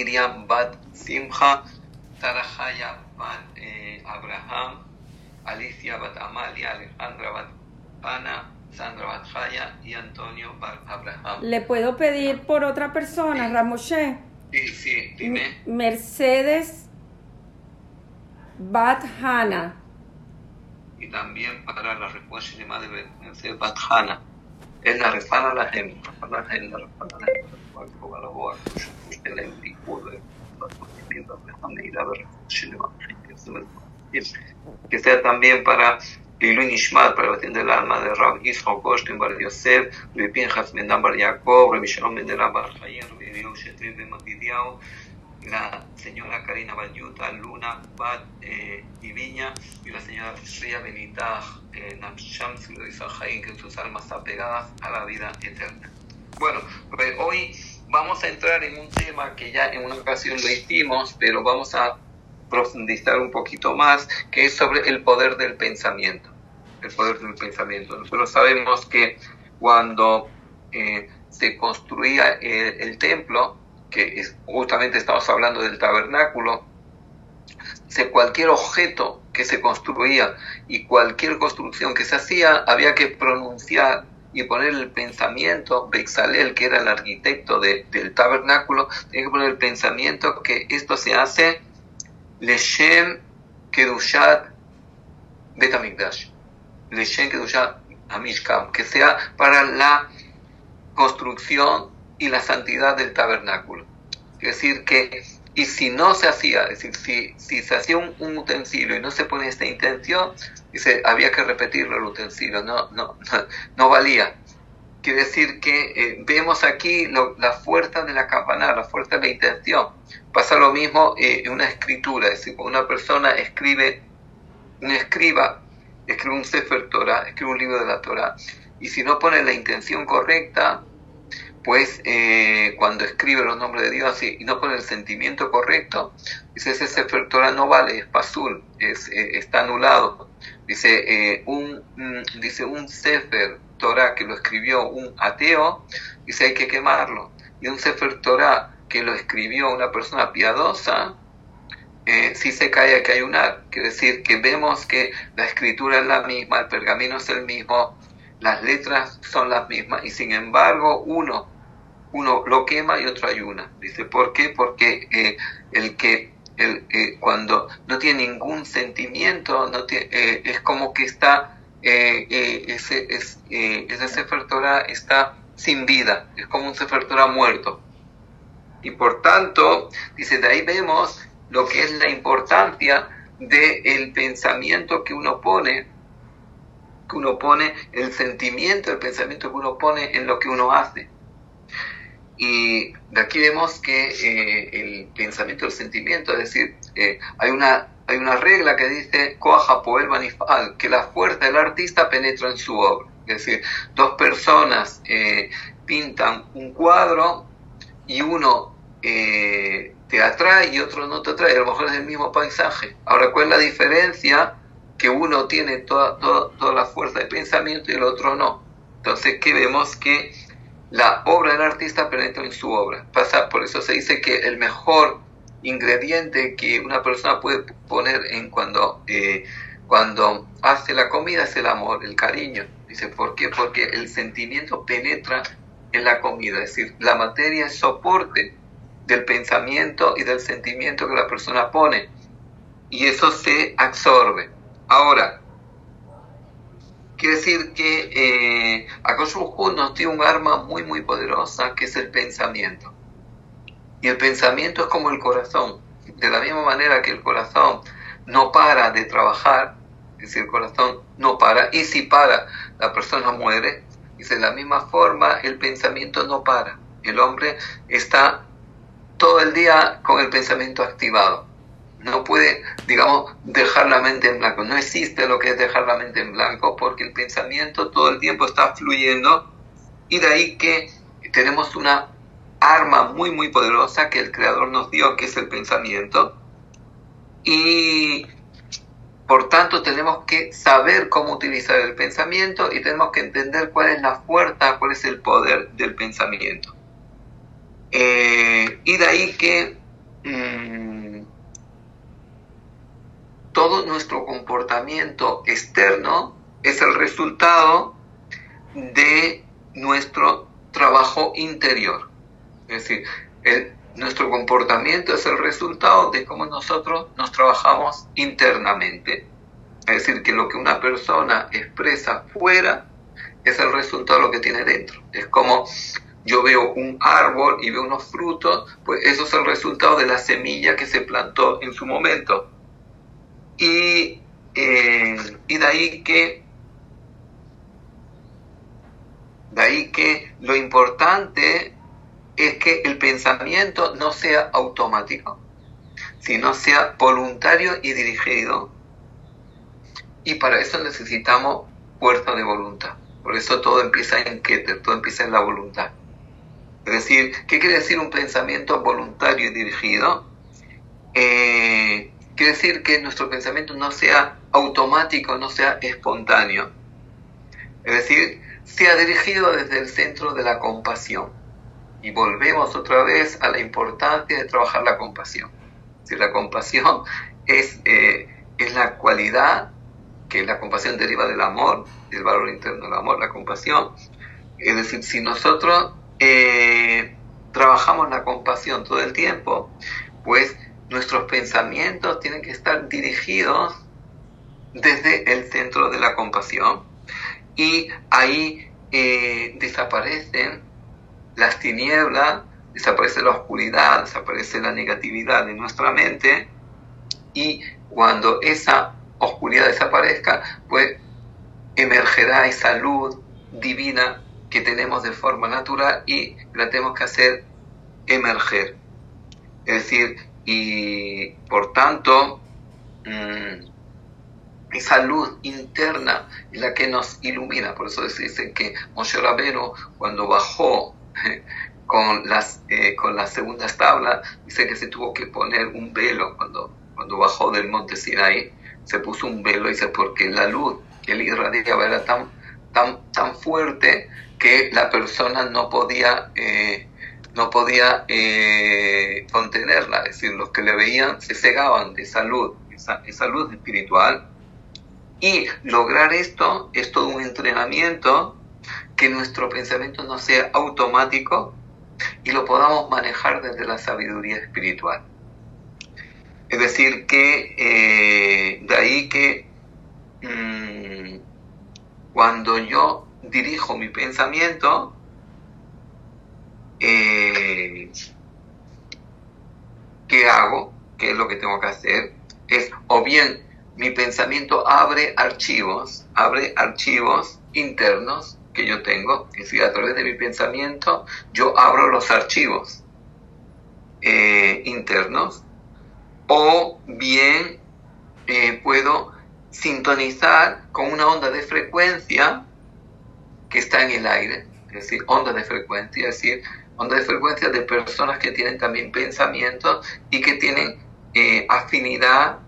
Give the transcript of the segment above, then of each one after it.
Miriam Bat Simcha, Tarajaya Bat eh, Abraham, Alicia Bat Amalia, Alejandra Bat Ana, Sandra Bat Jaya y Antonio Bat Abraham. ¿Le puedo pedir por otra persona, Ramoshe? Sí, sí, dime. Mercedes Bat Hana. Y también para la respuesta de Madre Mercedes Bat Hana. Es la refana la gente, la gente, la refana la gente, la boa, envico de que sea también para Lilu Nishmat, para el del alma de Rab Yisro Koshtin Bar Yosef, Rabbi Pinchas Mendam Bar Yaakov, Rabbi Shalom Mendelab Bar Chaim, Rabbi Eliyahu Shetrim Ben Magidiao, la señora Karina Bayuta, Luna Bat eh, y Viña, y la señora Shria Benitah eh, Namsham Silo Isahaim, que sus almas apegadas a la vida eterna. Bueno, pues hoy vamos a entrar en un tema que ya en una ocasión lo hicimos, pero vamos a profundizar un poquito más, que es sobre el poder del pensamiento. El poder del pensamiento. Nosotros sabemos que cuando eh, se construía el, el templo, que justamente estamos hablando del tabernáculo, se, cualquier objeto que se construía y cualquier construcción que se hacía, había que pronunciar y poner el pensamiento, Bexalel, que era el arquitecto de, del tabernáculo, tenía que poner el pensamiento que esto se hace Leshem Kedushat Betamigdash, Leshem Kedushat Amishkam, que sea para la construcción y la santidad del tabernáculo. Es decir, que, y si no se hacía, es decir, si, si se hacía un, un utensilio y no se pone esta intención, dice, había que repetirlo el utensilio, no, no, no, no valía. Quiere decir que eh, vemos aquí la fuerza de la campana, la fuerza de la intención. Pasa lo mismo eh, en una escritura, es decir, cuando una persona escribe, un escriba, escribe un Sefer Torah, escribe un libro de la Torah, y si no pone la intención correcta, pues eh, cuando escribe los nombres de Dios y, y, no pone el sentimiento correcto, dice ese Sefer Torah no vale, es pasul, es, está anulado. Dice, eh, un, mm, dice un Sefer Torah que lo escribió un ateo, dice hay que quemarlo. Y un Sefer Torah que lo escribió una persona piadosa, eh, si se cae hay que ayunar. Quiere decir que vemos que la escritura es la misma, el pergamino es el mismo, las letras son las mismas y sin embargo uno, uno lo quema y otro ayuna. Dice, ¿por qué? Porque eh, el que el, eh, cuando no tiene ningún sentimiento, eh, es como que está, eh, ese, es, ese Sefer Torah está sin vida, es como un Sefer Torah muerto. Y por tanto, dice, de ahí vemos lo que es la importancia del pensamiento que uno pone que uno pone, el sentimiento, el pensamiento que uno pone en lo que uno hace. Y de aquí vemos que eh, el pensamiento, el sentimiento, es decir, eh, hay, una, hay una regla que dice Koaja Poel Manifal, que la fuerza del artista penetra en su obra. Es decir, dos personas eh, pintan un cuadro y uno te atrae y otro no te atrae, a lo mejor es el mismo paisaje. Ahora, ¿cuál es la diferencia? que uno tiene toda, toda, toda, la fuerza de pensamiento y el otro no. Entonces, ¿qué vemos? Que la obra del artista penetra en su obra. Pasa, por eso se dice que el mejor ingrediente que una persona puede poner en cuando, eh, cuando hace la comida es el amor, el cariño. Dice, ¿por qué? Porque el sentimiento penetra en la comida, es decir, la materia es soporte del pensamiento y del sentimiento que la persona pone. Y eso se absorbe. Ahora, quiere decir que eh, Akoshuhu nos dio un arma muy, muy poderosa que es el pensamiento. Y el pensamiento es como el corazón. De la misma manera que el corazón no para de trabajar, es decir, el corazón no para, y si para, la persona muere. Y de la misma forma, el pensamiento no para. El hombre está todo el día con el pensamiento activado no puede, digamos, dejar la mente en blanco. No existe lo que es dejar la mente en blanco porque el pensamiento todo el tiempo está fluyendo y de ahí que tenemos una arma muy, muy poderosa que el Creador nos dio, que es el pensamiento. Y por tanto tenemos que saber cómo utilizar el pensamiento y tenemos que entender cuál es la fuerza, cuál es el poder del pensamiento. Eh, y de ahí que mm, todo nuestro comportamiento externo es el resultado de nuestro trabajo interior. Es decir, nuestro comportamiento es el resultado de cómo nosotros nos trabajamos internamente. Es decir, que lo que una persona expresa fuera es el resultado de lo que tiene dentro. Es como yo veo un árbol y veo unos frutos, pues eso es el resultado de la semilla que se plantó en su momento. Y, eh, y de ahí que de ahí que lo importante es que el pensamiento no sea automático, sino sea voluntario y dirigido. Y para eso necesitamos fuerza de voluntad. Por eso todo empieza en Keter, todo empieza en la voluntad. Es decir, ¿qué quiere decir un pensamiento voluntario y dirigido? Eh, quiere decir que nuestro pensamiento no sea automático, no sea espontáneo. Es decir, sea dirigido desde el centro de la compasión. Y volvemos otra vez a la importancia de trabajar la compasión. Si la compasión es, eh, es la cualidad que la compasión deriva del amor, del valor interno del amor, la compasión. Es decir, si nosotros eh, trabajamos la compasión todo el tiempo, pues nuestros pensamientos tienen que estar dirigidos desde el centro de la compasión y ahí eh, desaparecen las tinieblas, desaparece la oscuridad, desaparece la negatividad de nuestra mente y cuando esa oscuridad desaparezca, pues emergerá esa luz divina que tenemos de forma natural y la tenemos que hacer emerger. Es decir, y por tanto, mm, esa luz interna es la que nos ilumina. Por eso se dice que Moshe Rabbeinu, cuando bajó con las, eh, con las segundas tablas, dice que se tuvo que poner un velo cuando, cuando bajó del monte Sinai, se puso un velo, dice, porque la luz que él irradiaba era tan, tan, tan fuerte que la persona no podía, eh, no podía eh, contenerla, es decir, los que le veían se cegaban de esa luz, esa, esa luz espiritual, y lograr esto es todo un entrenamiento que nuestro pensamiento no sea automático y lo podamos manejar desde la sabiduría espiritual. Es decir, que eh, de ahí que mmm, cuando yo dirijo mi pensamiento, eh, ¿qué hago? ¿Qué es lo que tengo que hacer? Es o bien mi pensamiento abre archivos, abre archivos internos que yo tengo, es decir, a través de mi pensamiento yo abro los archivos eh, internos, o bien eh, puedo sintonizar con una onda de frecuencia que está en el aire, es decir, onda de frecuencia, es decir, onda de frecuencia de personas que tienen también pensamientos y que tienen eh, afinidad,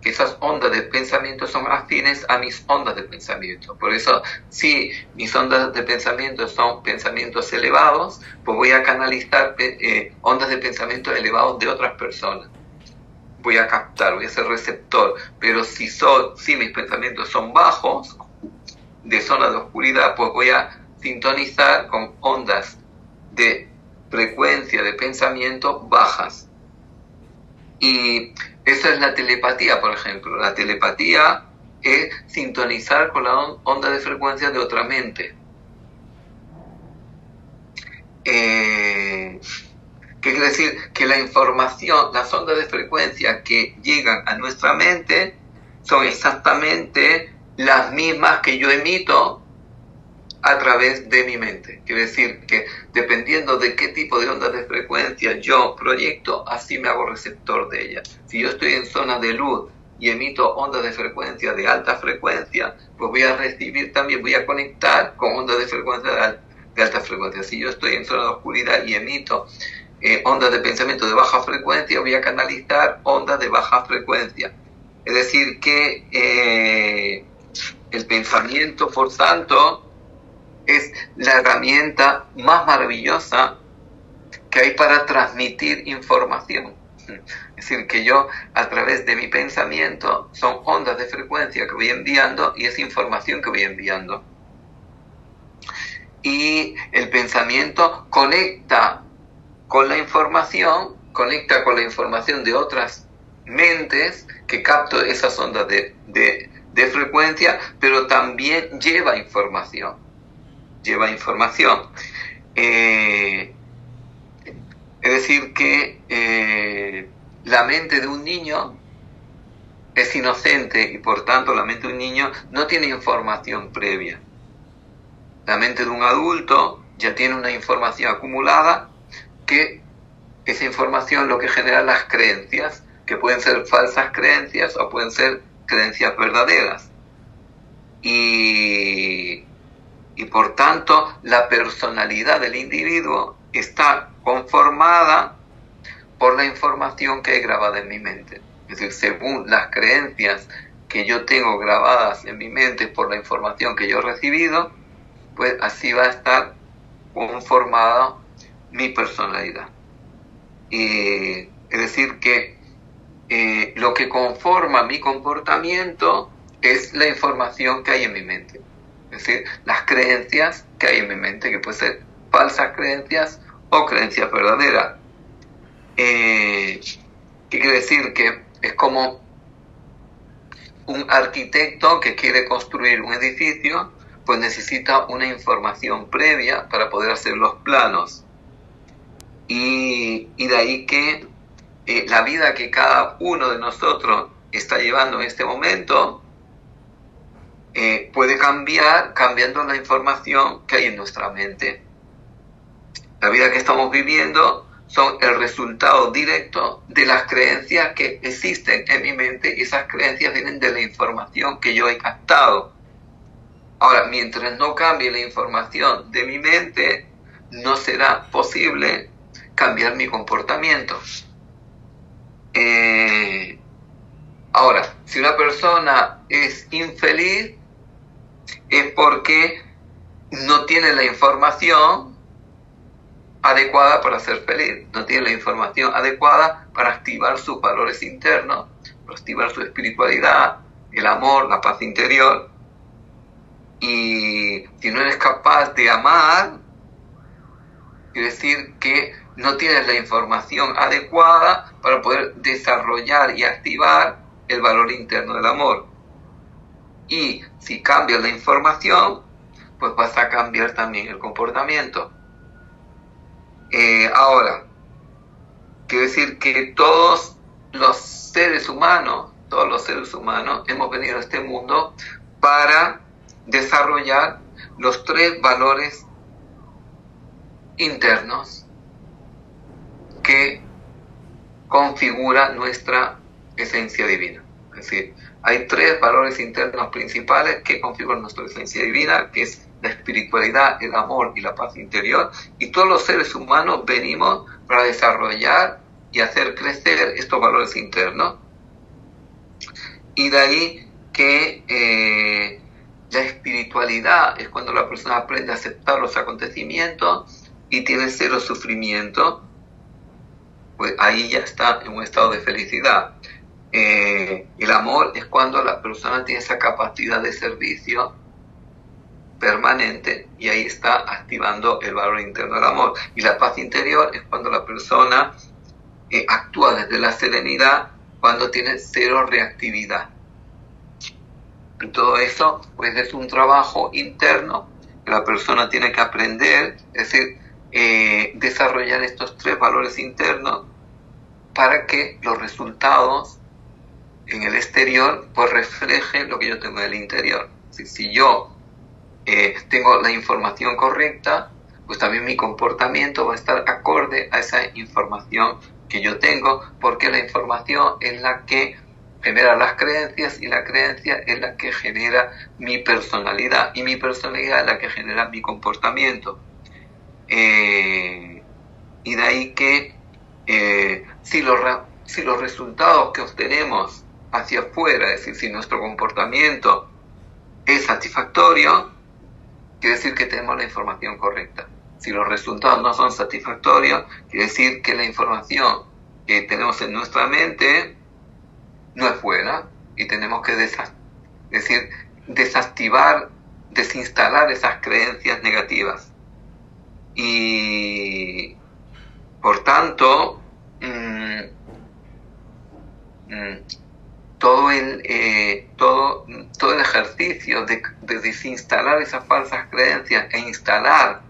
que esas ondas de pensamiento son afines a mis ondas de pensamiento. Por eso, si mis ondas de pensamiento son pensamientos elevados, pues voy a canalizar eh, ondas de pensamiento elevados de otras personas voy a captar, voy a ser receptor. Pero si, son, si mis pensamientos son bajos, de zona de oscuridad, pues voy a sintonizar con ondas de frecuencia de pensamiento bajas. Y esa es la telepatía, por ejemplo. La telepatía es sintonizar con la onda de frecuencia de otra mente. Eh, ¿Qué quiere decir? Que la información, las ondas de frecuencia que llegan a nuestra mente son exactamente las mismas que yo emito a través de mi mente. Quiere decir que dependiendo de qué tipo de ondas de frecuencia yo proyecto, así me hago receptor de ella. Si yo estoy en zona de luz y emito ondas de frecuencia de alta frecuencia, pues voy a recibir también, voy a conectar con ondas de frecuencia de, de alta frecuencia. Si yo estoy en zona de oscuridad y emito eh, ondas de pensamiento de baja frecuencia, voy a canalizar ondas de baja frecuencia. Es decir, que eh, el pensamiento, por tanto, es la herramienta más maravillosa que hay para transmitir información. Es decir, que yo a través de mi pensamiento son ondas de frecuencia que voy enviando y es información que voy enviando. Y el pensamiento conecta con la información, conecta con la información de otras mentes que capto esas ondas de, de frecuencia, pero también lleva información. Lleva información. Eh, es decir, que eh, la mente de un niño es inocente y por tanto la mente de un niño no tiene información previa. La mente de un adulto ya tiene una información acumulada que esa información lo que genera las creencias, que pueden ser falsas creencias o pueden ser creencias verdaderas. Y, y por tanto la personalidad del individuo está conformada por la información que he grabado en mi mente. Es decir, según las creencias que yo tengo grabadas en mi mente por la información que yo he recibido, pues así va a estar conformada mi personalidad. es decir, que eh, lo que conforma mi comportamiento es la información que hay en mi mente. Es decir, las creencias que hay en mi mente, que pueden ser falsas creencias o creencias verdaderas. Eh, ¿Qué quiere decir? Que es como un arquitecto que quiere construir un edificio, pues necesita una información previa para poder hacer los planos. Y, de ahí que eh, la vida que cada uno de nosotros está llevando en este momento eh, puede cambiar cambiando la información que hay en nuestra mente la vida que estamos viviendo son el resultado directo de las creencias que existen en mi mente y esas creencias vienen de la información que yo he captado. Ahora, mientras no cambie la información de mi mente, no será posible cambiar mi comportamiento. Eh, ahora, si una persona es infeliz, es porque no tiene la información adecuada para ser feliz, no tiene la información adecuada para activar sus valores internos, para activar su espiritualidad, el amor, la paz interior. Y si no eres capaz de amar, quiere decir que no tienes la información adecuada para poder desarrollar y activar el valor interno del amor. Y si cambias la información, pues vas a cambiar también el comportamiento. Eh, ahora, quiero decir que todos los seres humanos, todos los seres humanos hemos venido a este mundo para desarrollar los tres valores internos que configuran nuestra esencia divina. Es decir, hay tres valores internos principales que configuran nuestra esencia divina, que es la espiritualidad, el amor y la paz interior. Y todos los seres humanos venimos para desarrollar y hacer crecer estos valores internos. Y de ahí que eh, la espiritualidad es cuando la persona aprende a aceptar los acontecimientos y tiene cero sufrimiento, pues ahí ya está en un estado de felicidad. Eh, el amor es cuando la persona tiene esa capacidad de servicio permanente y ahí está activando el valor interno del amor. Y la paz interior es cuando la persona eh, actúa desde la serenidad, cuando tiene cero reactividad. Y todo eso pues es un trabajo interno que la persona tiene que aprender, es decir, eh, desarrollar estos tres valores internos para que los resultados en el exterior pues reflejen lo que yo tengo en el interior. Si, yo eh, tengo la información correcta, pues también mi comportamiento va a estar acorde a esa información que yo tengo, porque la información es la que genera las creencias y la creencia es la que genera mi personalidad y mi personalidad es la que genera mi comportamiento. Eh, y de ahí que eh, si los resultados que obtenemos hacia afuera, es decir, si nuestro comportamiento es satisfactorio, quiere decir que tenemos la información correcta. Si los resultados no son satisfactorios, quiere decir que la información que tenemos en nuestra mente no es buena y tenemos que decir, desactivar, desinstalar esas creencias negativas. Y por tanto, mm, mm, todo, el, eh, todo, todo el ejercicio de, de desinstalar esas falsas creencias e instalar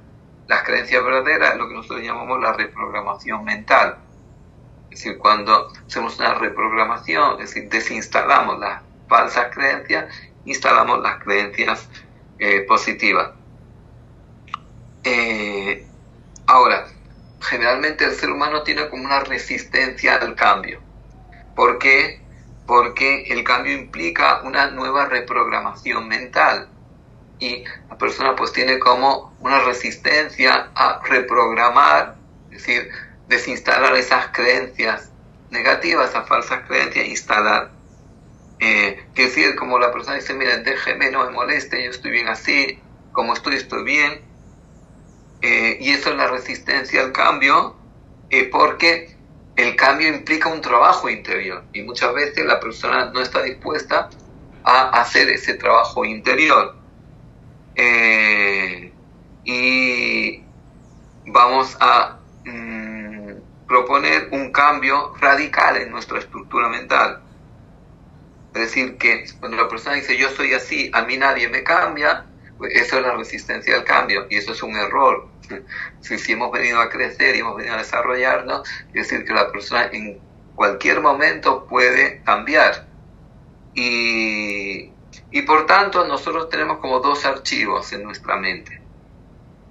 las creencias verdaderas, lo que nosotros llamamos la reprogramación mental. Es decir, cuando hacemos una reprogramación, es decir, desinstalamos las falsas creencias, instalamos las creencias eh, positivas. Eh, ahora, generalmente el ser humano tiene como una resistencia al cambio. ¿Por qué? Porque el cambio implica una nueva reprogramación mental y la persona pues tiene como una resistencia a reprogramar, es decir, desinstalar esas creencias negativas, esas falsas creencias, instalar. Eh, que decir, como la persona dice, mira, déjeme, no me moleste, yo estoy bien así, como estoy, estoy bien. Eh, y eso es la resistencia al cambio, eh, porque el cambio implica un trabajo interior y muchas veces la persona no está dispuesta a hacer ese trabajo interior. Eh, y vamos a mm, proponer un cambio radical en nuestra estructura mental. Es decir, que cuando la persona dice yo soy así, a mí nadie me cambia, pues eso es la resistencia al cambio y eso es un error. Si, si hemos venido a crecer y hemos venido a desarrollarnos, es decir, que la persona en cualquier momento puede cambiar. Y y por tanto nosotros tenemos como dos archivos en nuestra mente.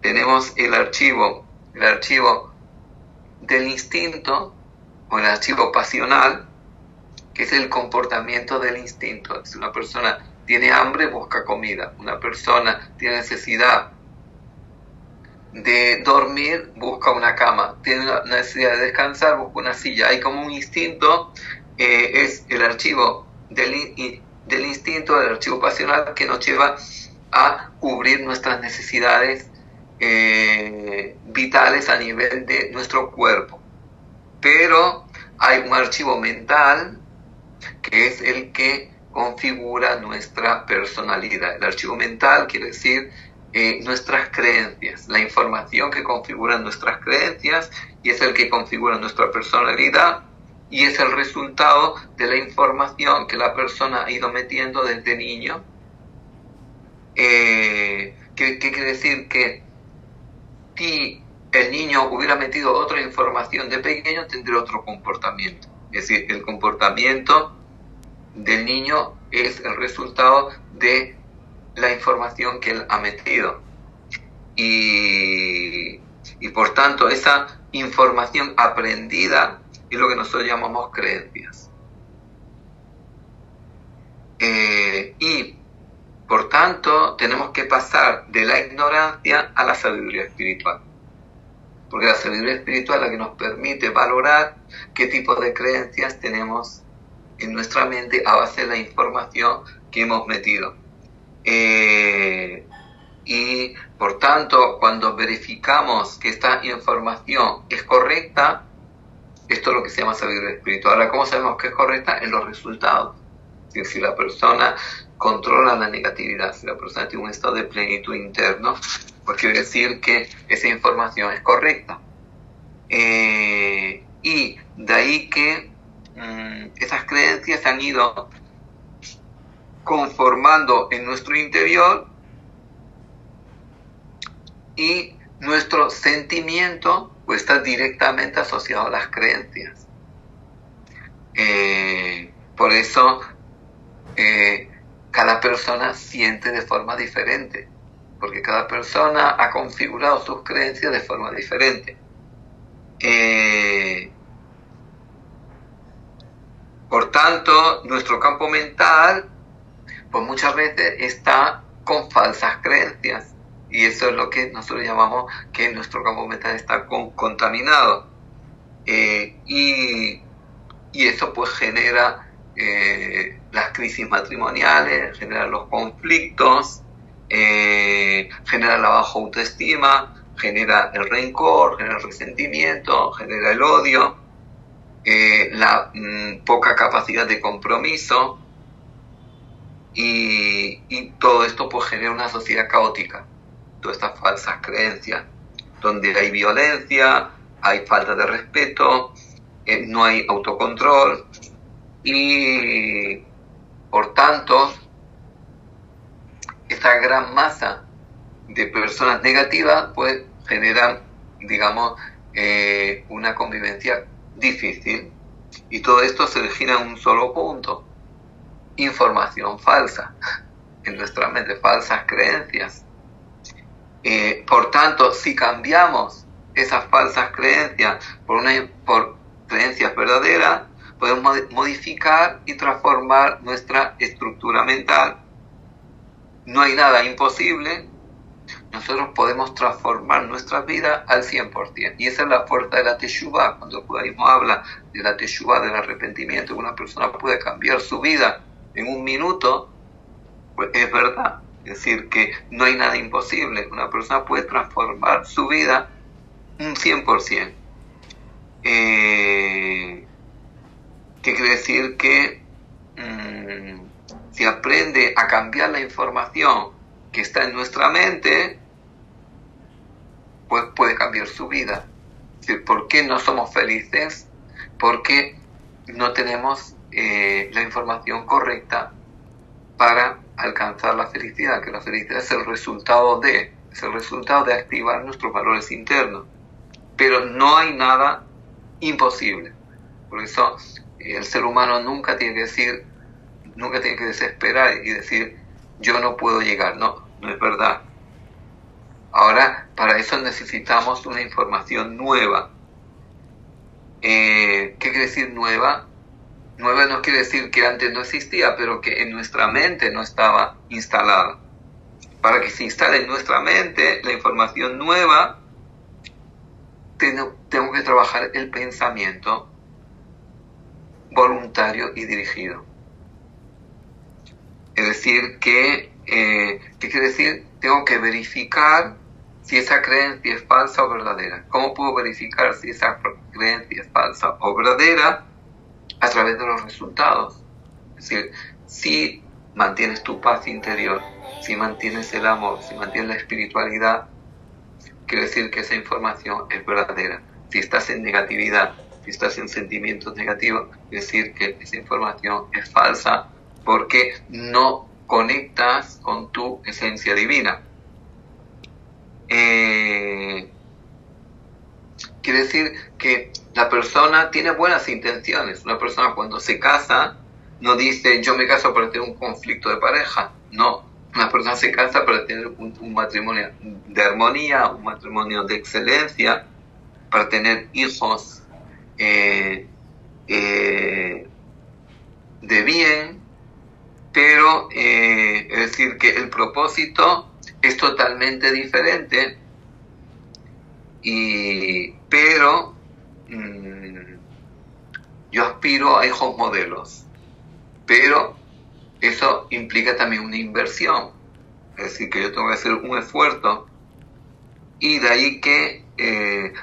Tenemos el archivo, el archivo del instinto o el archivo pasional, que es el comportamiento del instinto. Si una persona tiene hambre, busca comida. Una persona tiene necesidad de dormir, busca una cama. Tiene necesidad de descansar, busca una silla. Hay como un instinto, eh, es el archivo del, del instinto, del archivo pasional que nos lleva a cubrir nuestras necesidades eh, vitales a nivel de nuestro cuerpo. Pero hay un archivo mental que es el que configura nuestra personalidad. El archivo mental quiere decir eh, nuestras creencias, la información que configura nuestras creencias y es el que configura nuestra personalidad y es el resultado de la información que la persona ha ido metiendo desde niño. Eh, ¿qué, quiere decir? Que si el niño hubiera metido otra información de pequeño, tendría otro comportamiento. Es decir, el comportamiento del niño es el resultado de la información que él ha metido. Y, y por tanto, esa información aprendida y lo que nosotros llamamos creencias. Eh, y por tanto tenemos que pasar de la ignorancia a la sabiduría espiritual. Porque la sabiduría espiritual es la que nos permite valorar qué tipo de creencias tenemos en nuestra mente a base de la información que hemos metido. Eh, y por tanto, cuando verificamos que esta información es correcta, esto es lo que se llama sabiduría espiritual. Ahora, ¿cómo sabemos que es correcta? En los resultados. Si, la persona controla la negatividad, si la persona tiene un estado de plenitud interno, pues quiere decir que esa información es correcta. Eh, y de ahí que mm, esas creencias han ido conformando en nuestro interior y nuestro sentimiento pues está directamente asociado a las creencias. Eh, por eso eh, cada persona siente de forma diferente, porque cada persona ha configurado sus creencias de forma diferente. Eh, por tanto, nuestro campo mental, pues muchas veces está con falsas creencias y eso es lo que nosotros llamamos que nuestro campo mental está contaminado. Eh, y, eso pues genera eh, las crisis matrimoniales, genera los conflictos, eh, genera la baja autoestima, genera el rencor, genera el resentimiento, genera el odio. la mm, poca capacidad de compromiso y, todo esto pues genera una sociedad caótica, todas estas falsas creencias, donde hay violencia, hay falta de respeto, eh, no hay autocontrol y por tanto esta gran masa de personas negativas pues generan digamos eh, una convivencia difícil. Y todo esto se origina en un solo punto información falsa en nuestra mente falsas creencias eh, por tanto si cambiamos esas falsas creencias por una por creencias verdaderas podemos modificar y transformar nuestra estructura mental no hay nada imposible nosotros podemos transformar nuestra vida al 100%. Y esa es la fuerza de la Teshuvah. Cuando el judaísmo habla de la Teshuvah, del arrepentimiento, una persona puede cambiar su vida en un minuto, pues es verdad. Es decir, que no hay nada imposible. Una persona puede transformar su vida un 100%. Eh, ¿Qué quiere decir? Que mmm, si aprende a cambiar la información que está en nuestra mente, pues puede cambiar su vida. ¿Por qué no somos felices? Porque no tenemos eh, la información correcta para alcanzar la felicidad, que la felicidad es el resultado de, es el resultado de activar nuestros valores internos. Pero no hay nada imposible. Por eso eh, el ser humano nunca tiene que decir, nunca tiene que desesperar y decir, yo no puedo llegar. No, no es verdad. Ahora, para eso necesitamos una información nueva. Eh, ¿Qué quiere decir nueva? Nueva no quiere decir que antes no existía, pero que en nuestra mente no estaba instalada. Para que se instale en nuestra mente la información nueva, tengo, tengo que trabajar el pensamiento voluntario y dirigido. Es decir, que, eh, ¿qué quiere decir? Tengo que verificar si esa creencia es falsa o verdadera. ¿Cómo puedo verificar si esa creencia es falsa o verdadera? A través de los resultados. Es decir, si mantienes tu paz interior, si mantienes el amor, si mantienes la espiritualidad, quiere decir que esa información es verdadera. Si estás en negatividad, si estás en sentimientos negativos, quiere decir que esa información es falsa porque no conectas con tu esencia divina. Eh, quiere decir que la persona tiene buenas intenciones. Una persona cuando se casa no dice yo me caso para tener un conflicto de pareja. No, una persona se casa para tener un, matrimonio de armonía, un matrimonio de excelencia, para tener hijos eh, eh, de bien, pero es decir que el propósito es totalmente diferente, y, pero mm, yo aspiro a hijos modelos, pero eso implica también una inversión, es decir, que yo tengo que hacer un esfuerzo. Y de ahí que eh,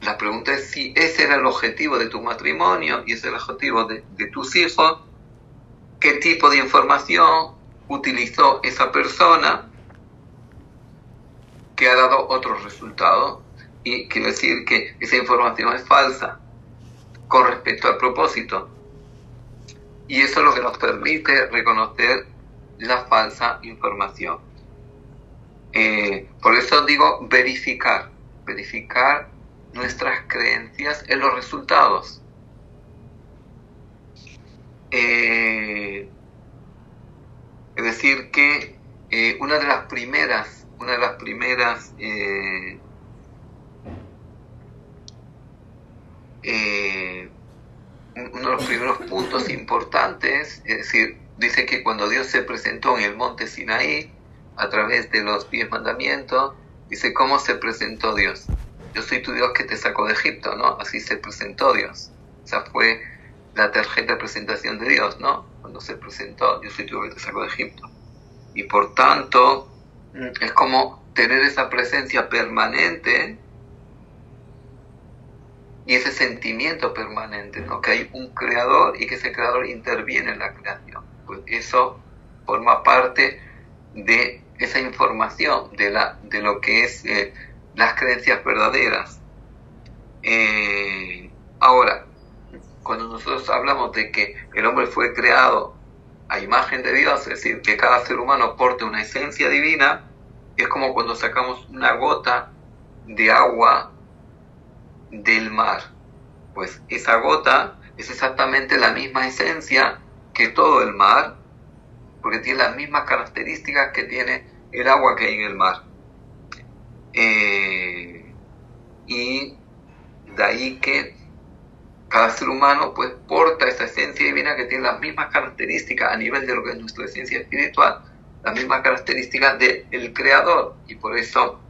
la pregunta es si ese era el objetivo de tu matrimonio y ese es el objetivo de, de tus hijos, qué tipo de información utilizó esa persona que ha dado otro resultado y quiere decir que esa información es falsa con respecto al propósito. Y eso es lo que nos permite reconocer la falsa información. Eh, por eso digo verificar, verificar nuestras creencias en los resultados. Eh, es decir, que eh, una de las primeras, una de las primeras eh, uno de los primeros puntos importantes, es decir, dice que cuando Dios se presentó en el monte Sinaí, a través de los diez mandamientos, dice cómo se presentó Dios. Yo soy tu Dios que te sacó de Egipto, ¿no? Así se presentó Dios. O sea, fue la tarjeta de presentación de Dios, ¿no? Cuando se presentó, yo soy tu que te sacó de Egipto. Y por tanto, es como tener esa presencia permanente y ese sentimiento permanente, ¿no? que hay un creador y que ese creador interviene en la creación. Pues eso forma parte de esa información, de, la, de lo que es eh, las creencias verdaderas. Eh, ahora, cuando nosotros hablamos de que el hombre fue creado a imagen de Dios, es decir, que cada ser humano porte una esencia divina, es como cuando sacamos una gota de agua del mar. Pues esa gota es exactamente la misma esencia que todo el mar, porque tiene las mismas características que tiene el agua que hay en el mar. Eh, y de ahí que cada ser humano pues porta esa esencia divina que tiene las mismas características a nivel de lo que es nuestra esencia espiritual, las mismas características del creador y por eso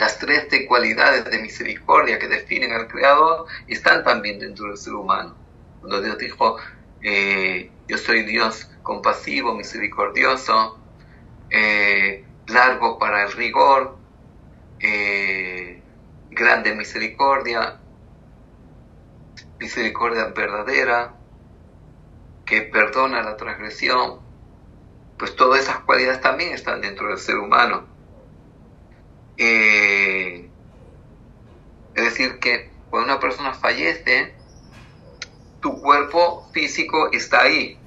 las tres de cualidades de misericordia que definen al creador están también dentro del ser humano. Cuando Dios dijo, eh, yo soy Dios compasivo, misericordioso, eh, largo para el rigor, eh, grande misericordia, misericordia verdadera, que perdona la transgresión, pues todas esas cualidades también están dentro del ser humano. Eh, es decir, que cuando una persona fallece, tu cuerpo físico está ahí,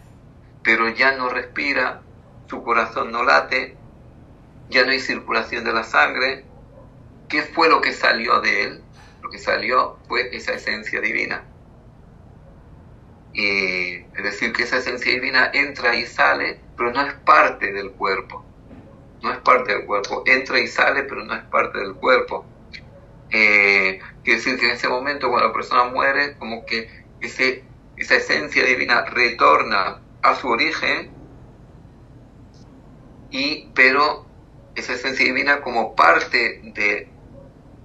pero ya no respira, su corazón no late, ya no hay circulación de la sangre. ¿Qué fue lo que salió de él? Lo que salió fue esa esencia divina. es decir, que esa esencia divina entra y sale, pero no es parte del cuerpo. No es parte del cuerpo. Entra y sale, pero no es parte del cuerpo. Eh, quiere decir que en ese momento, cuando la persona muere, como que ese, esa esencia divina retorna a su origen, y, pero esa esencia divina como parte de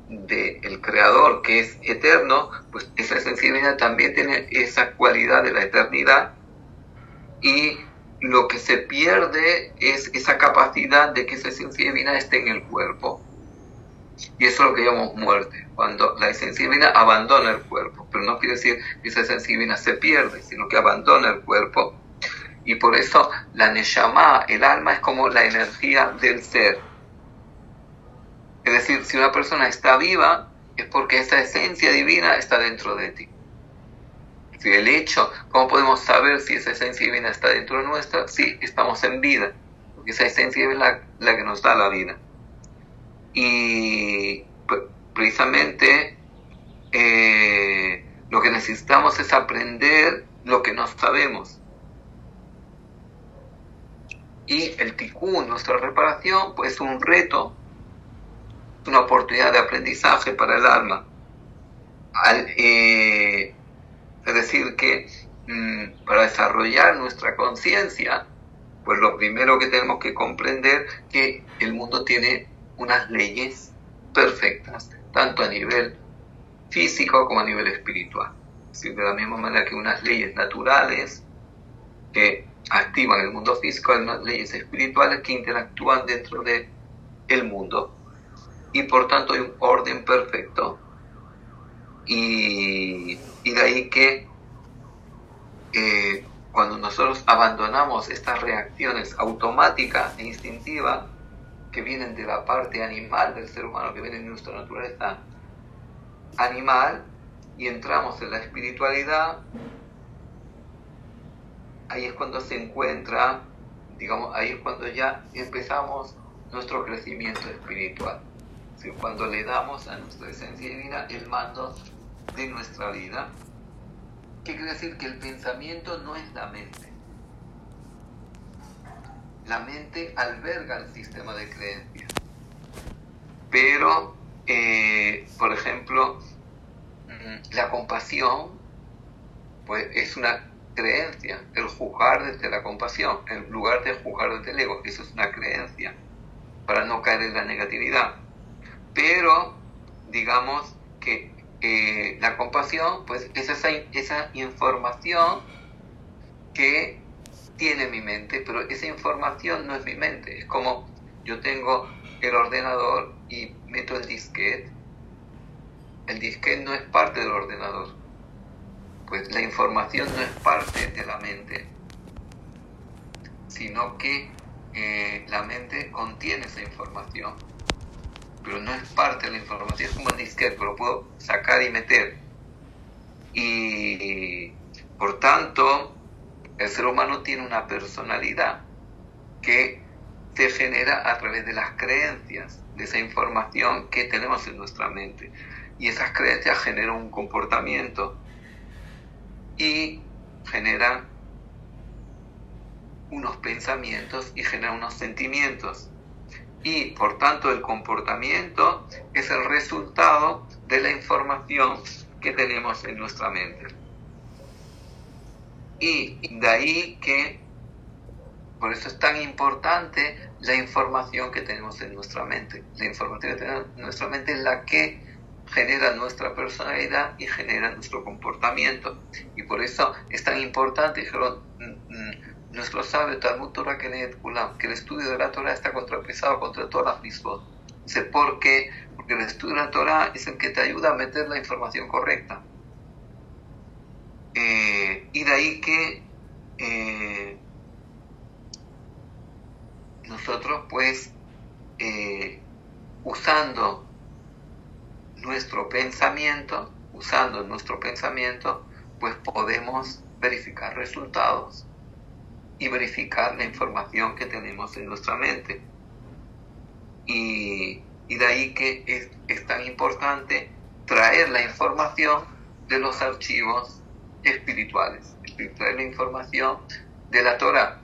del creador que es eterno, pues esa esencia divina también tiene esa cualidad de la eternidad y lo que se pierde es esa capacidad de que esa esencia divina esté en el cuerpo. Y eso es lo que llamamos muerte, cuando la esencia divina abandona el cuerpo, pero no quiere decir que esa esencia divina se pierde, sino que abandona el cuerpo. Y por eso la Neshama, el alma, es como la energía del ser es decir, si una persona está viva, es porque esa esencia divina está dentro de ti. Si el hecho, ¿cómo podemos saber si esa esencia divina está dentro de nuestra? Sí, estamos en vida, porque esa esencia es la, que nos da la vida. Y precisamente eh, lo que necesitamos es aprender lo que no sabemos. Y el tikkun, nuestra reparación, pues es un reto una oportunidad de aprendizaje para el alma. Eh, es decir, que mm, para desarrollar nuestra conciencia, pues lo primero que tenemos que comprender que el mundo tiene unas leyes perfectas, tanto a nivel físico como a nivel espiritual. de la misma manera que unas leyes naturales que activan el mundo físico, hay unas leyes espirituales que interactúan dentro de el mundo y por tanto hay un orden perfecto. Y, que eh, cuando nosotros abandonamos estas reacciones automáticas e instintivas que vienen de la parte animal del ser humano, que vienen de nuestra naturaleza animal, y entramos en la espiritualidad, ahí es cuando se encuentra, digamos, ahí es cuando ya empezamos nuestro crecimiento espiritual cuando le damos a nuestra esencia divina el mando de nuestra vida. ¿Qué quiere decir? Que el pensamiento no es la mente. La mente alberga el sistema de creencias. Pero, eh, por ejemplo, mm, la compasión, pues es una creencia, el juzgar desde la compasión, en lugar de juzgar desde el ego, eso es una creencia, para no caer en la negatividad pero digamos que eh, la compasión pues es esa, esa información que tiene mi mente, pero esa información no es mi mente, es como yo tengo el ordenador y meto el disquete el disquete no es parte del ordenador. Pues la información no es parte de la mente, sino que eh, la mente contiene esa información, pero no es parte de la información, es como un disquete, que lo puedo sacar y meter. Y por tanto, el ser humano tiene una personalidad que se genera a través de las creencias, de esa información que tenemos en nuestra mente. Y esas creencias generan un comportamiento y generan unos pensamientos y generan unos sentimientos. Y por tanto el comportamiento es el resultado de la información que tenemos en nuestra mente. Y de ahí que, por eso es tan importante la información que tenemos en nuestra mente. La información que tenemos en nuestra mente es la que genera nuestra personalidad y genera nuestro comportamiento. Y por eso es tan importante, nuestro sabio Talmud Torah que el estudio de la Torah está contrapesado contra todas las mismas. Dice, ¿por qué? Porque el estudio de la Torah es el que te ayuda a meter la información correcta. Eh, y de ahí que eh, nosotros pues eh, usando nuestro pensamiento, usando nuestro pensamiento, pues podemos verificar resultados y verificar la información que tenemos en nuestra mente. Y, de ahí que es, es, tan importante traer la información de los archivos espirituales, traer la información de la Torah.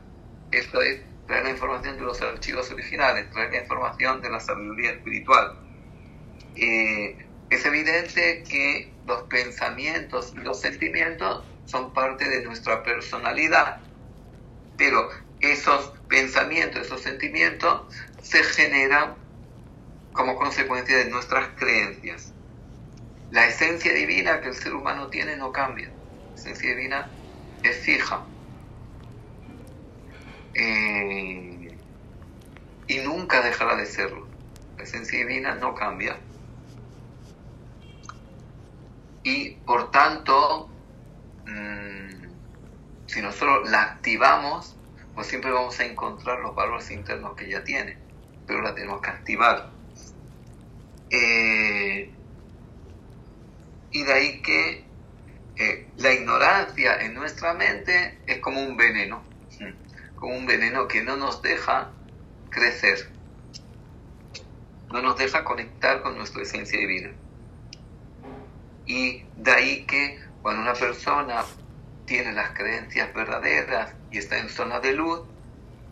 Esto es traer la información de los archivos originales, traer la información de la sabiduría espiritual. Eh, es evidente que los pensamientos y los sentimientos son parte de nuestra personalidad, pero esos pensamientos, esos sentimientos se generan como consecuencia de nuestras creencias. La esencia divina que el ser humano tiene no cambia. La esencia divina es fija. Eh, y nunca dejará de serlo. La esencia divina no cambia. Y por tanto, mm, si nosotros la activamos, pues siempre vamos a encontrar los valores internos que ella tiene, pero la tenemos que activar. Eh, y de ahí que eh, la ignorancia en nuestra mente es como un veneno, como un veneno que no nos deja crecer, no nos deja conectar con nuestra esencia divina. Y de ahí que cuando una persona tiene las creencias verdaderas y está en zona de luz,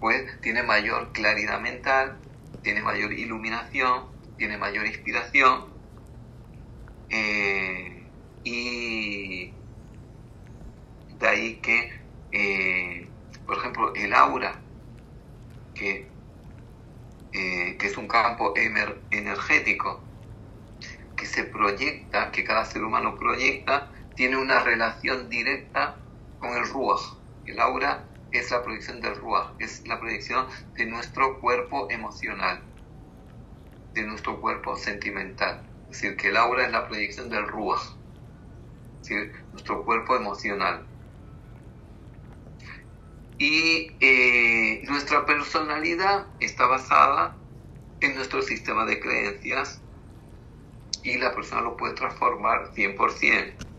pues tiene mayor claridad mental, tiene mayor iluminación, tiene mayor inspiración. Eh, y de ahí que, eh, por ejemplo, el aura, que, eh, que es un campo energético, que se proyecta, que cada ser humano proyecta, tiene una relación directa con el Ruach. El aura es la proyección del Ruach, es la proyección de nuestro cuerpo emocional, de nuestro cuerpo sentimental. Es decir, que el aura es la proyección del decir, nuestro cuerpo emocional. Y eh, nuestra personalidad está basada en nuestro sistema de creencias y la persona lo puede transformar 100%.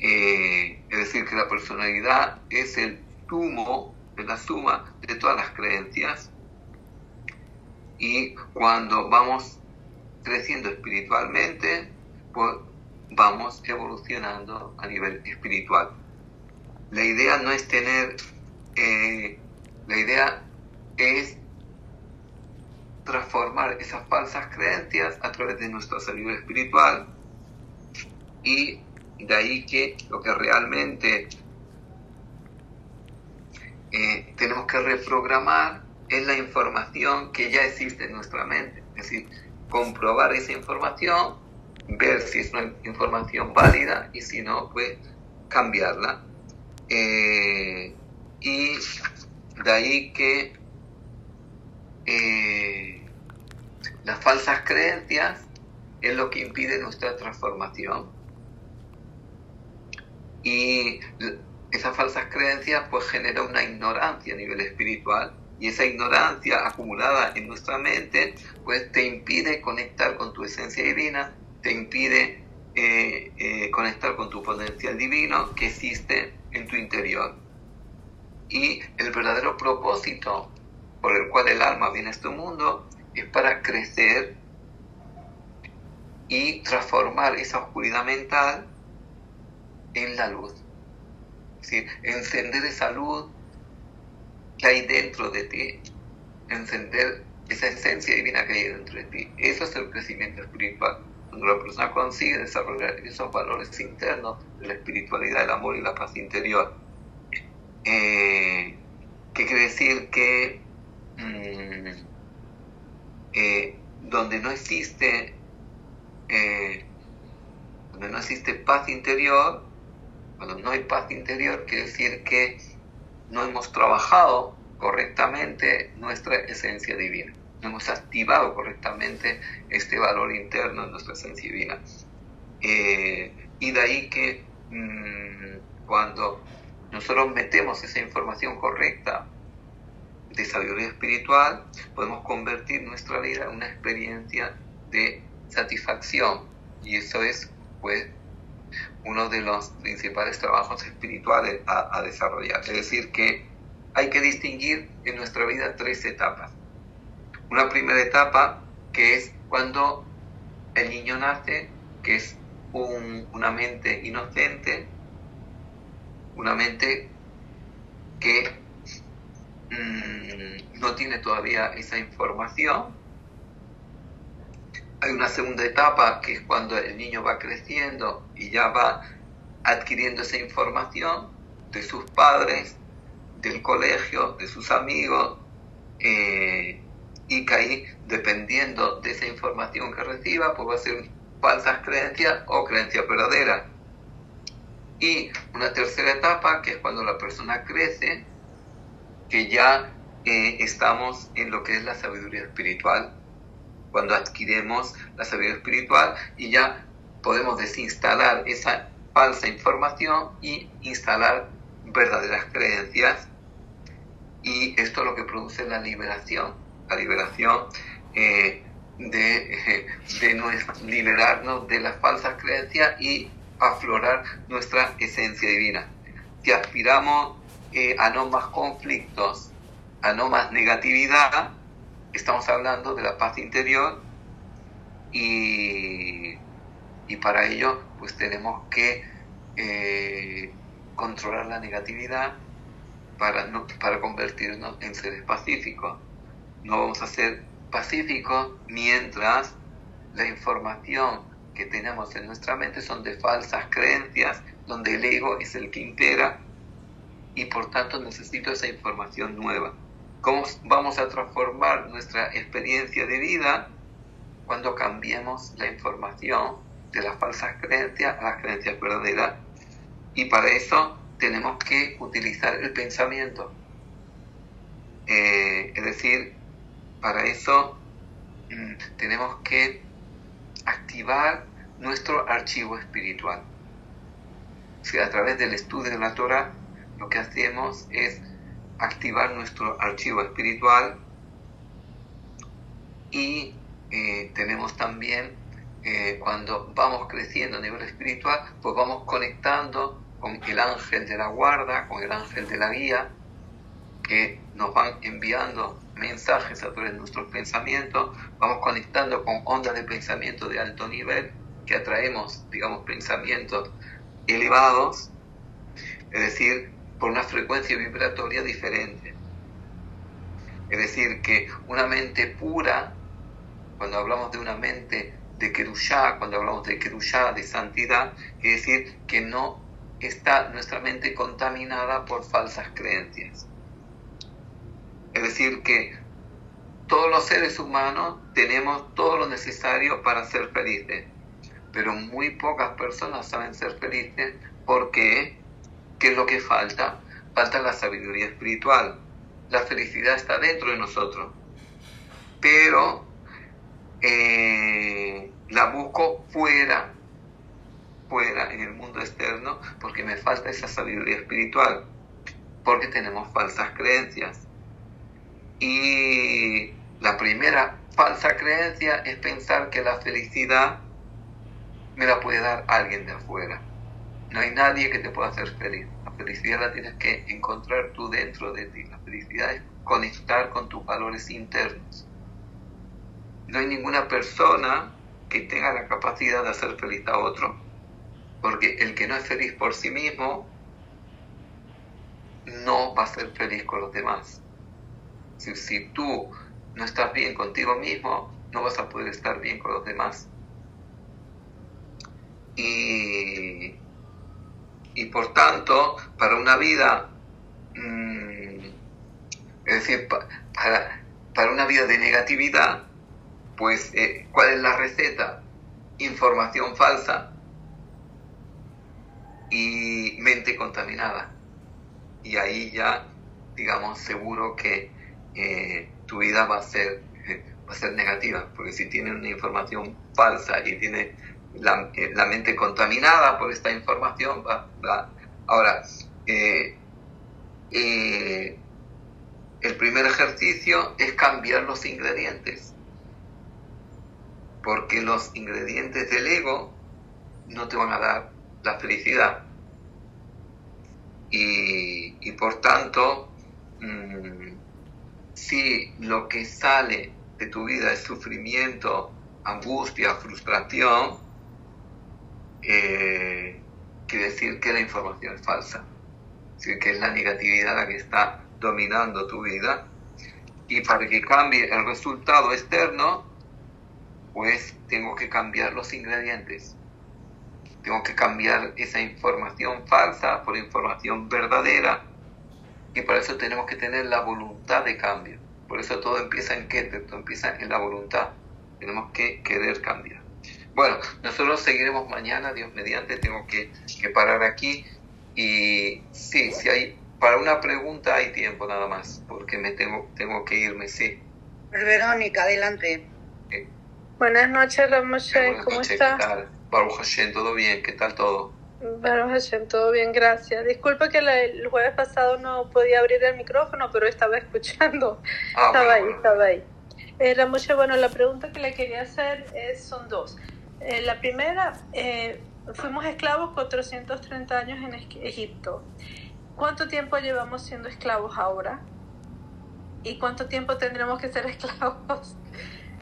Eh, es decir, que la personalidad es el tumo, es la suma de todas las creencias. Y cuando vamos creciendo espiritualmente, pues vamos evolucionando a nivel espiritual. La idea no es tener, eh, la idea es transformar esas falsas creencias a través de nuestra salud espiritual y de ahí que lo que realmente eh, tenemos que reprogramar es la información que ya existe en nuestra mente. Es decir, comprobar esa información, ver si es una información válida y si no, pues cambiarla. Eh, y de ahí que eh, las falsas creencias es lo que impide nuestra transformación. Y esas falsas creencias pues genera una ignorancia a nivel espiritual y esa ignorancia acumulada en nuestra mente pues te impide conectar con tu esencia divina, te impide eh, eh, conectar con tu potencial divino que existe en tu interior. Y el verdadero propósito por el cual el alma viene a este mundo es para crecer y transformar esa oscuridad mental en la luz. Decir, encender esa luz que hay dentro de ti, encender esa esencia divina que hay dentro de ti. Eso es el crecimiento espiritual. Cuando la persona consigue desarrollar esos valores internos de la espiritualidad, el amor y la paz interior, eh, ¿qué quiere decir que mm, eh, donde no existe eh, donde no existe paz interior, cuando no hay paz interior, quiere decir que no hemos trabajado correctamente nuestra esencia divina, no hemos activado correctamente este valor interno en nuestra esencia divina. Eh, y de ahí que mm, cuando nosotros metemos esa información correcta de sabiduría espiritual, podemos convertir nuestra vida en una experiencia de satisfacción. Y eso es, pues, uno de los principales trabajos espirituales a, desarrollar. Es decir, que hay que distinguir en nuestra vida tres etapas. Una primera etapa que es cuando el niño nace, que es una mente inocente, una mente que mm, no tiene todavía esa información hay una segunda etapa que es cuando el niño va creciendo y ya va adquiriendo esa información de sus padres, del colegio, de sus amigos, eh, y que ahí, dependiendo de esa información que reciba, pues va a ser falsas creencias o creencias verdaderas. Y una tercera etapa, que es cuando la persona crece, que ya eh, estamos en lo que es la sabiduría espiritual, cuando adquirimos la sabiduría espiritual y ya podemos desinstalar esa falsa información y instalar verdaderas creencias y esto es lo que produce la liberación, la liberación eh, de, de liberarnos de las falsas creencias y aflorar nuestra esencia divina. Si aspiramos eh, a no más conflictos, a no más negatividad, estamos hablando de la paz interior y, y para ello pues tenemos que eh, controlar la negatividad para, no, para convertirnos en seres pacíficos. No vamos a ser pacíficos mientras la información que tenemos en nuestra mente son de falsas creencias, donde el ego es el que impera y por tanto necesito esa información nueva. ¿Cómo vamos a transformar nuestra experiencia de vida cuando cambiemos la información de las falsas creencias a las creencias verdaderas? Y para eso tenemos que utilizar el pensamiento. Eh, es decir, para eso mm, tenemos que activar nuestro archivo espiritual. A través del estudio de la Torah lo que hacemos es activar nuestro archivo espiritual y eh, tenemos también eh, cuando vamos creciendo a nivel espiritual, pues vamos conectando con el ángel de la guarda, con el ángel de la guía, que nos van enviando mensajes a través de nuestros pensamientos, vamos conectando con ondas de pensamiento de alto nivel, que atraemos, digamos, pensamientos elevados, es decir, por una frecuencia vibratoria diferente. Es decir, que una mente pura, cuando hablamos de una mente de Kerushá, cuando hablamos de Kerushá, de santidad, quiere decir que no está nuestra mente contaminada por falsas creencias. Es decir, que todos los seres humanos tenemos todo lo necesario para ser felices, pero muy pocas personas saben ser felices porque ¿Qué es lo que falta? Falta la sabiduría espiritual. La felicidad está dentro de nosotros. Pero eh, la busco fuera, fuera en el mundo externo, porque me falta esa sabiduría espiritual, porque tenemos falsas creencias. Y la primera falsa creencia es pensar que la felicidad me la puede dar alguien de afuera. No hay nadie que te pueda hacer feliz. La felicidad la tienes que encontrar tú dentro de ti. La felicidad es conectar con tus valores internos. No hay ninguna persona que tenga la capacidad de hacer feliz a otro. Porque el que no es feliz por sí mismo no va a ser feliz con los demás. Si, si tú no estás bien contigo mismo, no vas a poder estar bien con los demás. Y, y por tanto, para una vida, mmm, es decir, para, para una vida de negatividad, pues, eh, ¿cuál es la receta? Información falsa y mente contaminada. Y ahí ya, digamos, seguro que eh, tu vida va a ser va a ser negativa, porque si tiene una información falsa y tiene la, eh, la mente contaminada por esta información, va, ahora eh, eh, el primer ejercicio es cambiar los ingredientes, porque los ingredientes del ego no te van a dar la felicidad. Y, por tanto, mmm, si lo que sale de tu vida es sufrimiento, angustia, frustración, eh, quiere decir que la información es falsa, es decir, que es la negatividad la que está dominando tu vida. Y para que cambie el resultado externo, pues tengo que cambiar los ingredientes. Tengo que cambiar esa información falsa por información verdadera y para eso tenemos que tener la voluntad de cambio. Por eso todo empieza en qué? Todo empieza en la voluntad. Tenemos que querer cambiar. Bueno, nosotros seguiremos mañana, Dios mediante, tengo que, que parar aquí. Y sí, si hay, para una pregunta hay tiempo nada más, porque me tengo, tengo que irme, sí. Verónica, adelante. Buenas noches, Ramoshe, buenas ¿cómo noches, está? ¿qué tal? Baruch Hashem, ¿todo bien? ¿Qué tal todo? Baruch Hashem, todo bien, gracias. Disculpa que la- el jueves pasado no podía abrir el micrófono, pero estaba escuchando. Ah, estaba bueno, ahí, bueno. estaba ahí. Eh, Ramoshe, bueno, la pregunta que le quería hacer es, son dos. Eh, la primera, eh, fuimos esclavos 430 años en Eg- Egipto. ¿Cuánto tiempo llevamos siendo esclavos ahora? ¿Y cuánto tiempo tendremos que ser esclavos?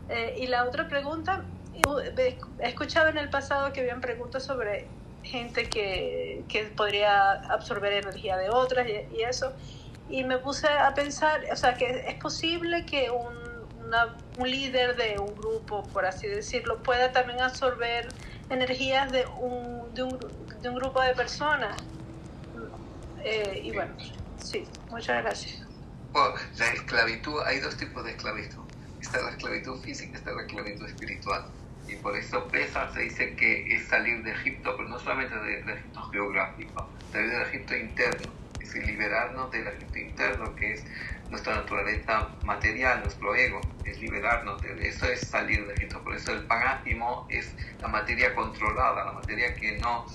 Eh, y la otra pregunta, he escuchado en el pasado que habían preguntas sobre gente que, que podría absorber energía de otras y, y eso. Y me puse a pensar, o sea, que es posible que un, una- un líder de un grupo, por así decirlo, pueda también absorber energías de un, de un, de un grupo de personas. Eh, y bueno, sí, muchas gracias. Bueno, la esclavitud, hay dos tipos de esclavitud. Está la esclavitud física, está la esclavitud espiritual. Y por eso Pesa se dice que es salir de Egipto, pero no solamente de- del Egipto geográfico, salir del Egipto interno, es decir, liberarnos del Egipto interno, que es nuestra naturaleza material, nuestro ego, es liberarnos de eso, es salir de Egipto. Por eso el panátimo es la materia controlada, la materia que no,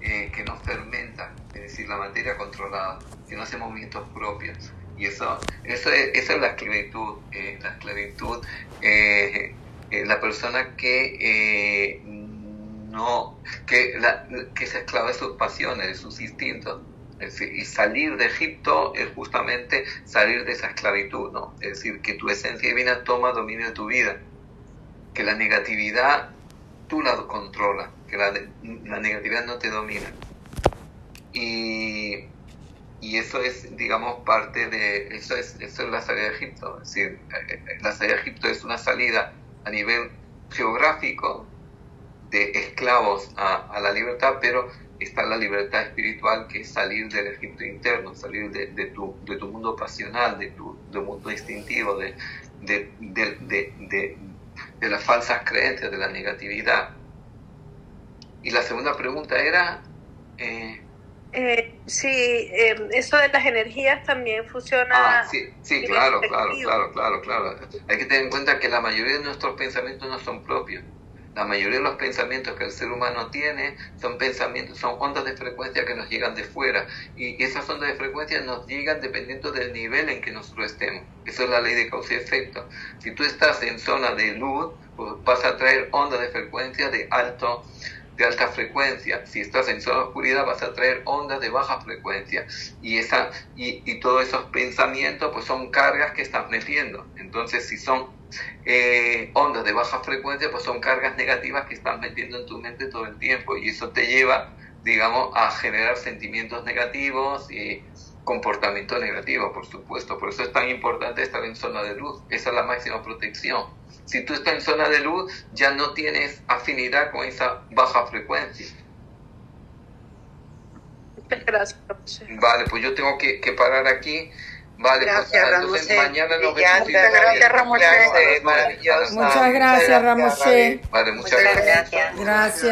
eh, que no fermenta, es decir, la materia controlada, que no hace movimientos propios. Y eso, eso es, esa es la esclavitud. eh, la esclavitud, eh, eh, la persona que eh, no, que, la, que se esclava de sus pasiones, de sus instintos. Y salir de Egipto es justamente salir de esa esclavitud, ¿no? Es decir, que tu esencia divina toma dominio de tu vida, que la negatividad tú la controlas, que la, la negatividad no te domina. Y, y eso es, digamos, parte de, eso es, eso es la salida de Egipto. Es decir, eh, eh, la salida de Egipto es una salida a nivel geográfico de esclavos a, la libertad, pero está la libertad espiritual que es salir del Egipto interno, salir de, tu, de tu mundo pasional, de tu mundo instintivo, de, de, de las falsas creencias, de la negatividad. Y la segunda pregunta era... Eh, Eh, sí, eh, eso de las energías también funciona. Ah, sí, sí, claro, claro, claro, claro, claro. Hay que tener en cuenta que la mayoría de nuestros pensamientos no son propios. La mayoría de los pensamientos que el ser humano tiene son pensamientos, son ondas de frecuencia que nos llegan de fuera. Y esas ondas de frecuencia nos llegan dependiendo del nivel en que nosotros estemos. Eso es la ley de causa y efecto. Si tú estás en zona de luz, pues vas a traer ondas de frecuencia de alto de alta frecuencia. Si estás en zona de oscuridad vas a traer ondas de baja frecuencia. Y, esa, y, y todos esos pensamientos pues son cargas que estás metiendo. Entonces si son eh, ondas de baja frecuencia pues son cargas negativas que estás metiendo en tu mente todo el tiempo. Y eso te lleva, digamos, a generar sentimientos negativos y comportamiento negativo, por supuesto. Por eso es tan importante estar en zona de luz. Esa es la máxima protección. Si tú estás en zona de luz, ya no tienes afinidad con esa baja frecuencia. Gracias. Vale, pues yo tengo que, que parar aquí. Vale, Gracias, pues entonces mañana nos vemos. muchas gracias, Maravillosa. Muchas gracias, Ramón. Vale, muchas gracias. Gracias.